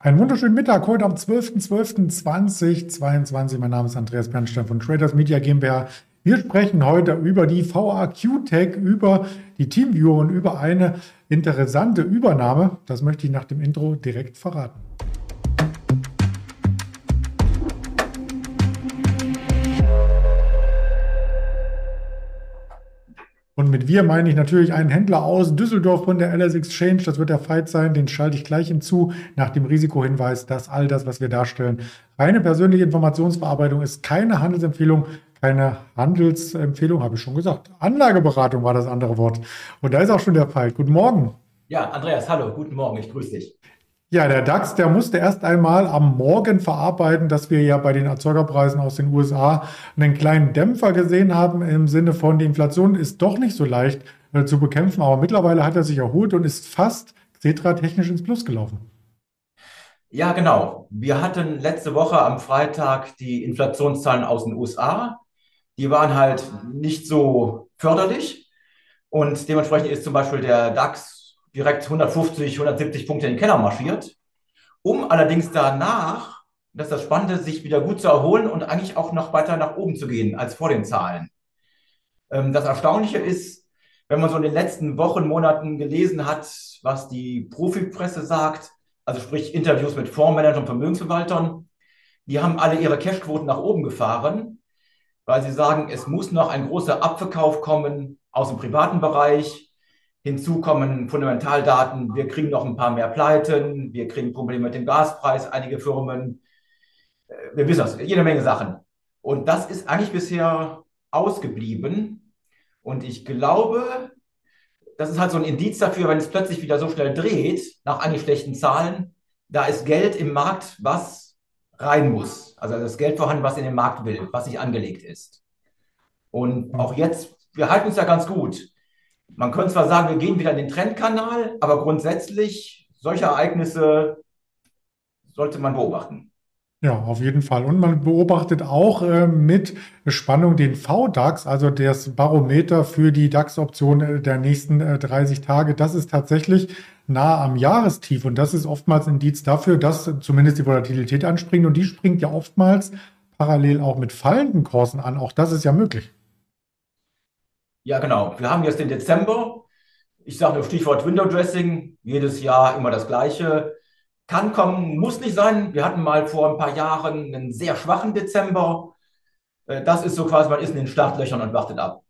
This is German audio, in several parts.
Einen wunderschönen Mittag heute am 12.12.2022. Mein Name ist Andreas Bernstein von Traders Media GmbH. Wir sprechen heute über die VAQ-Tech, über die Teamviewer und über eine interessante Übernahme. Das möchte ich nach dem Intro direkt verraten. Mit wir meine ich natürlich einen Händler aus Düsseldorf von der LS Exchange. Das wird der Fight sein. Den schalte ich gleich hinzu nach dem Risikohinweis, dass all das, was wir darstellen, reine persönliche Informationsverarbeitung ist, keine Handelsempfehlung, keine Handelsempfehlung, habe ich schon gesagt. Anlageberatung war das andere Wort. Und da ist auch schon der Fight. Guten Morgen. Ja, Andreas, hallo, guten Morgen, ich grüße dich. Ja, der DAX, der musste erst einmal am Morgen verarbeiten, dass wir ja bei den Erzeugerpreisen aus den USA einen kleinen Dämpfer gesehen haben im Sinne von, die Inflation ist doch nicht so leicht äh, zu bekämpfen, aber mittlerweile hat er sich erholt und ist fast Xetra technisch ins Plus gelaufen. Ja, genau. Wir hatten letzte Woche am Freitag die Inflationszahlen aus den USA. Die waren halt nicht so förderlich und dementsprechend ist zum Beispiel der DAX direkt 150, 170 Punkte in den Keller marschiert, um allerdings danach, das ist das Spannende, sich wieder gut zu erholen und eigentlich auch noch weiter nach oben zu gehen als vor den Zahlen. Ähm, das Erstaunliche ist, wenn man so in den letzten Wochen, Monaten gelesen hat, was die Profipresse sagt, also sprich Interviews mit Fondsmanagern und Vermögensverwaltern, die haben alle ihre Cashquoten nach oben gefahren, weil sie sagen, es muss noch ein großer Abverkauf kommen aus dem privaten Bereich, Hinzu kommen Fundamentaldaten. Wir kriegen noch ein paar mehr Pleiten. Wir kriegen Probleme mit dem Gaspreis, einige Firmen. Äh, wir wissen das, jede Menge Sachen. Und das ist eigentlich bisher ausgeblieben. Und ich glaube, das ist halt so ein Indiz dafür, wenn es plötzlich wieder so schnell dreht, nach eigentlich schlechten Zahlen, da ist Geld im Markt, was rein muss. Also das Geld vorhanden, was in den Markt will, was nicht angelegt ist. Und auch jetzt, wir halten uns ja ganz gut. Man könnte zwar sagen, wir gehen wieder in den Trendkanal, aber grundsätzlich solche Ereignisse sollte man beobachten. Ja, auf jeden Fall. Und man beobachtet auch äh, mit Spannung den VDAX, also das Barometer für die DAX-Option äh, der nächsten äh, 30 Tage. Das ist tatsächlich nah am Jahrestief und das ist oftmals Indiz dafür, dass zumindest die Volatilität anspringt und die springt ja oftmals parallel auch mit fallenden Kursen an. Auch das ist ja möglich. Ja, genau. Wir haben jetzt den Dezember. Ich sage nur Stichwort Window Dressing. Jedes Jahr immer das Gleiche. Kann kommen, muss nicht sein. Wir hatten mal vor ein paar Jahren einen sehr schwachen Dezember. Äh, das ist so quasi, man ist in den Startlöchern und wartet ab.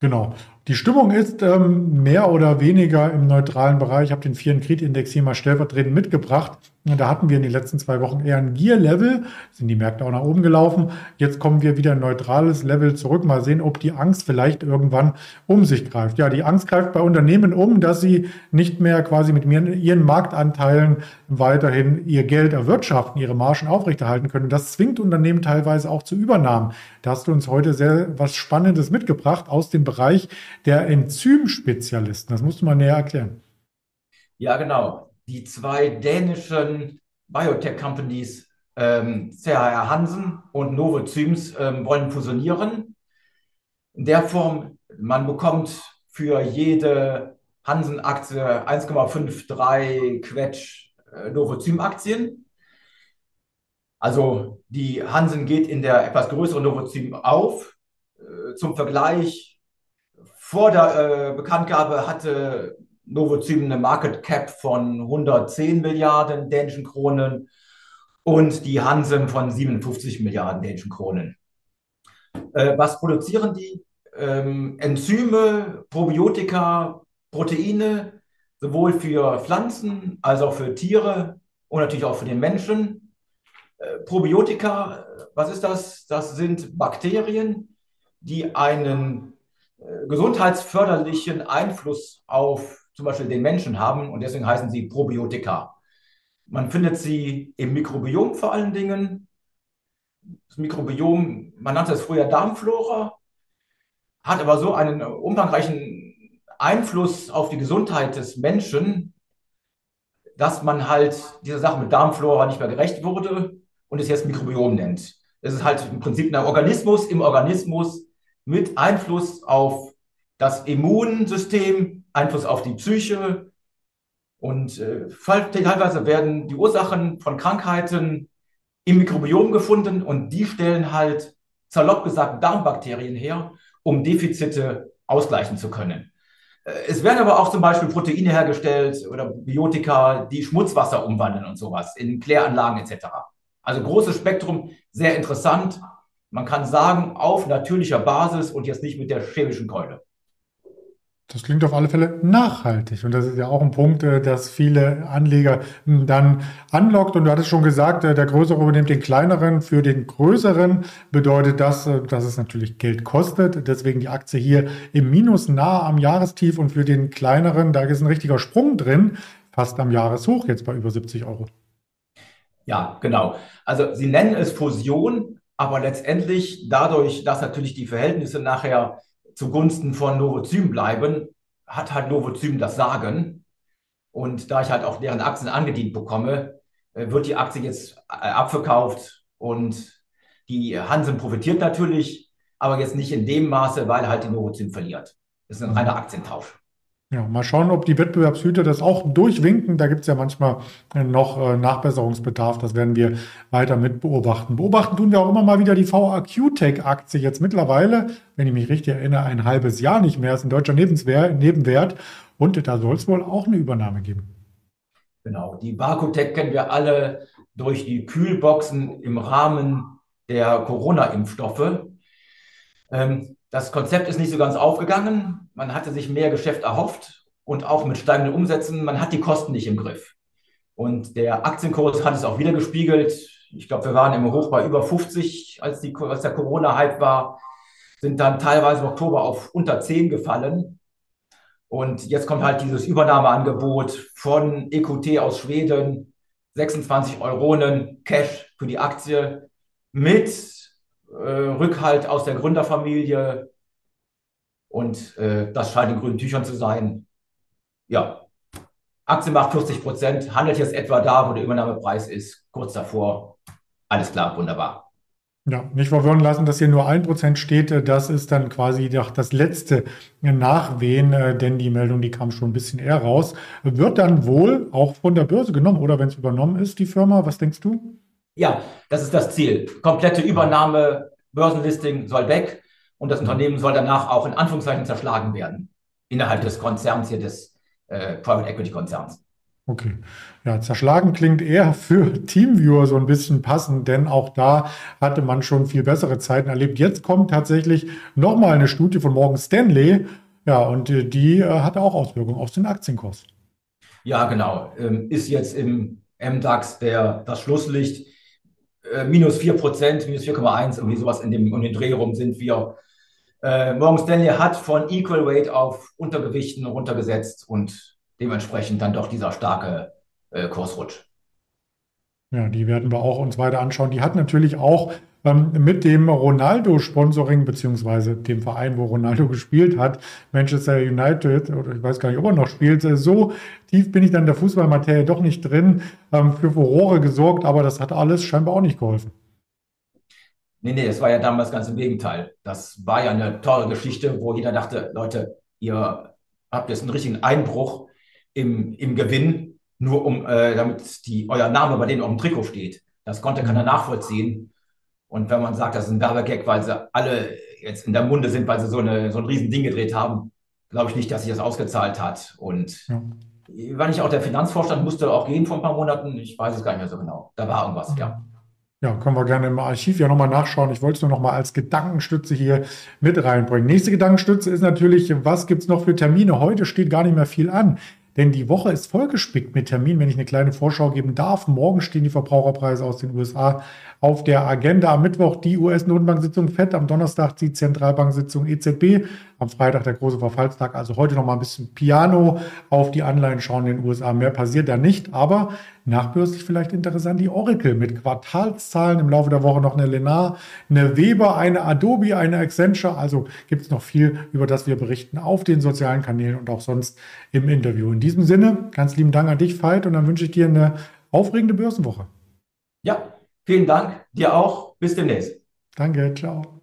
Genau. Die Stimmung ist ähm, mehr oder weniger im neutralen Bereich. Ich habe den Vieren Kredindex hier mal stellvertretend mitgebracht. Da hatten wir in den letzten zwei Wochen eher ein Gear-Level, sind die Märkte auch nach oben gelaufen. Jetzt kommen wir wieder ein neutrales Level zurück. Mal sehen, ob die Angst vielleicht irgendwann um sich greift. Ja, die Angst greift bei Unternehmen um, dass sie nicht mehr quasi mit ihren Marktanteilen weiterhin ihr Geld erwirtschaften, ihre Margen aufrechterhalten können. Das zwingt Unternehmen teilweise auch zu Übernahmen. Da hast du uns heute sehr was Spannendes mitgebracht aus dem Bereich der Enzymspezialisten. Das musst du mal näher erklären. Ja, genau. Die zwei dänischen Biotech-Companies ähm, CHR Hansen und Novozyms ähm, wollen fusionieren. In der Form, man bekommt für jede Hansen-Aktie 1,53 Quetsch äh, Novozym-Aktien. Also die Hansen geht in der etwas größeren Novozym auf. Äh, zum Vergleich, vor der äh, Bekanntgabe hatte Novozym eine Market Cap von 110 Milliarden dänischen Kronen und die Hansen von 57 Milliarden dänischen Kronen. Äh, was produzieren die? Ähm, Enzyme, Probiotika, Proteine, sowohl für Pflanzen als auch für Tiere und natürlich auch für den Menschen. Äh, Probiotika, was ist das? Das sind Bakterien, die einen äh, gesundheitsförderlichen Einfluss auf zum Beispiel den Menschen haben und deswegen heißen sie Probiotika. Man findet sie im Mikrobiom vor allen Dingen. Das Mikrobiom, man nannte es früher Darmflora, hat aber so einen umfangreichen Einfluss auf die Gesundheit des Menschen, dass man halt dieser Sache mit Darmflora nicht mehr gerecht wurde und es jetzt Mikrobiom nennt. Es ist halt im Prinzip ein Organismus im Organismus, mit Einfluss auf das Immunsystem, Einfluss auf die Psyche, Und äh, teilweise werden die Ursachen von Krankheiten im Mikrobiom gefunden und die stellen halt salopp gesagt Darmbakterien her, um Defizite ausgleichen zu können. Äh, es werden aber auch zum Beispiel Proteine hergestellt oder Biotika, die Schmutzwasser umwandeln und sowas in Kläranlagen etc. Also großes Spektrum, sehr interessant. Man kann sagen, auf natürlicher Basis und jetzt nicht mit der chemischen Keule. Das klingt auf alle Fälle nachhaltig. Und das ist ja auch ein Punkt, äh, dass viele Anleger hm, dann anlockt. Und du hattest schon gesagt, äh, der Größere übernimmt den Kleineren. Für den Größeren bedeutet das, äh, dass es natürlich Geld kostet. Deswegen die Aktie hier im Minus nahe am Jahrestief. Und für den Kleineren, da ist ein richtiger Sprung drin, fast am Jahreshoch, jetzt bei über 70 Euro. Ja, genau. Also Sie nennen es Fusion, aber letztendlich dadurch, dass natürlich die Verhältnisse nachher zugunsten von Novozym bleiben, hat halt Novozym das Sagen. Und da ich halt auch deren Aktien angedient bekomme, äh, wird die Aktie jetzt äh, abverkauft und die Hansen profitiert natürlich, aber jetzt nicht in dem Maße, weil halt die Novozym verliert. Das ist ein reiner Aktientausch. Ja, mal schauen, ob die Wettbewerbshüter das auch durchwinken. Da gibt es ja manchmal äh, noch äh, Nachbesserungsbedarf. Das werden wir weiter mit beobachten. Beobachten tun wir auch immer mal wieder die VAQ-Tech-Aktie. Jetzt mittlerweile, wenn ich mich richtig erinnere, ein halbes Jahr nicht mehr, ist ein deutscher Nebenwert. Und da soll es wohl auch eine Übernahme geben. Genau, die Barcotech kennen wir alle durch die Kühlboxen im Rahmen der Corona-Impfstoffe. Ähm, das Konzept ist nicht so ganz aufgegangen. Man hatte sich mehr Geschäft erhofft und auch mit steigenden Umsätzen. Man hat die Kosten nicht im Griff. Und der Aktienkurs hat es auch wieder gespiegelt. Ich glaube, wir waren im Hoch bei über 50, als, die, als der Corona-Hype war, sind dann teilweise im Oktober auf unter 10 gefallen. Und jetzt kommt halt dieses Übernahmeangebot von EQT aus Schweden, 26 Euronen Cash für die Aktie mit Rückhalt aus der Gründerfamilie. Und äh, das scheint in grünen Tüchern zu sein. Ja, Aktie macht 40 Prozent, handelt jetzt etwa da, wo der Übernahmepreis ist, kurz davor. Alles klar, wunderbar. Ja, nicht verwirren lassen, dass hier nur ein Prozent steht. Das ist dann quasi das letzte Nachwehen, äh, denn die Meldung, die kam schon ein bisschen eher raus. Wird dann wohl auch von der Börse genommen oder wenn es übernommen ist, die Firma? Was denkst du? Ja, das ist das Ziel. Komplette Übernahme, Börsenlisting soll weg und das Unternehmen soll danach auch in Anführungszeichen zerschlagen werden. Innerhalb des Konzerns hier, des äh, Private Equity Konzerns. Okay. Ja, zerschlagen klingt eher für Teamviewer so ein bisschen passend, denn auch da hatte man schon viel bessere Zeiten erlebt. Jetzt kommt tatsächlich nochmal eine Studie von Morgan Stanley. Ja, und äh, die äh, hatte auch Auswirkungen auf den Aktienkurs. Ja, genau. Ähm, ist jetzt im MDAX der, das Schlusslicht äh, minus 4 Prozent, minus 4,1, irgendwie sowas in dem, um den Dreh rum sind wir. Äh, Morgan Stanley hat von Equal Weight auf Untergewichten runtergesetzt und dementsprechend dann doch dieser starke äh, Kursrutsch. Ja, die werden wir auch uns weiter anschauen. Die hat natürlich auch mit dem Ronaldo-Sponsoring, beziehungsweise dem Verein, wo Ronaldo gespielt hat, Manchester United, oder ich weiß gar nicht, ob er noch spielt, äh, so tief bin ich dann in der Fußballmaterie doch nicht drin, ähm, für Furore gesorgt, aber das hat alles scheinbar auch nicht geholfen. Nee, nee, das war ja damals ganz im Gegenteil. Das war ja eine tolle Geschichte, wo jeder dachte, Leute, ihr habt jetzt einen richtigen Einbruch im, im Gewinn, nur um, äh, damit die, euer Name bei denen auf dem Trikot steht. Das konnte keiner nachvollziehen. Und wenn man sagt, das ist ein Werbegag, weil sie alle jetzt in der Munde sind, weil sie so, eine, so ein riesen Ding gedreht haben, glaube ich nicht, dass sich das ausgezahlt hat. Und ja. war nicht auch der Finanzvorstand musste auch gehen vor ein paar Monaten? Ich weiß es gar nicht mehr so genau. Da war irgendwas, ja. Ja, können wir gerne im Archiv ja nochmal nachschauen. Ich wollte es nur nochmal als Gedankenstütze hier mit reinbringen. Nächste Gedankenstütze ist natürlich, was gibt es noch für Termine? Heute steht gar nicht mehr viel an. Denn die Woche ist vollgespickt mit Terminen, wenn ich eine kleine Vorschau geben darf. Morgen stehen die Verbraucherpreise aus den USA auf der Agenda. Am Mittwoch die US-Notenbank-Sitzung FED, am Donnerstag die Zentralbank-Sitzung EZB, am Freitag der große Verfallstag. Also heute noch mal ein bisschen Piano auf die Anleihen schauen in den USA. Mehr passiert da nicht, aber nachbörslich vielleicht interessant die Oracle mit Quartalszahlen im Laufe der Woche noch eine Lenar, eine Weber, eine Adobe, eine Accenture. Also gibt es noch viel, über das wir berichten auf den sozialen Kanälen und auch sonst im Interview. In diesem Sinne, ganz lieben Dank an dich, Veit, und dann wünsche ich dir eine aufregende Börsenwoche. Ja, vielen Dank. Dir auch. Bis demnächst. Danke. Ciao.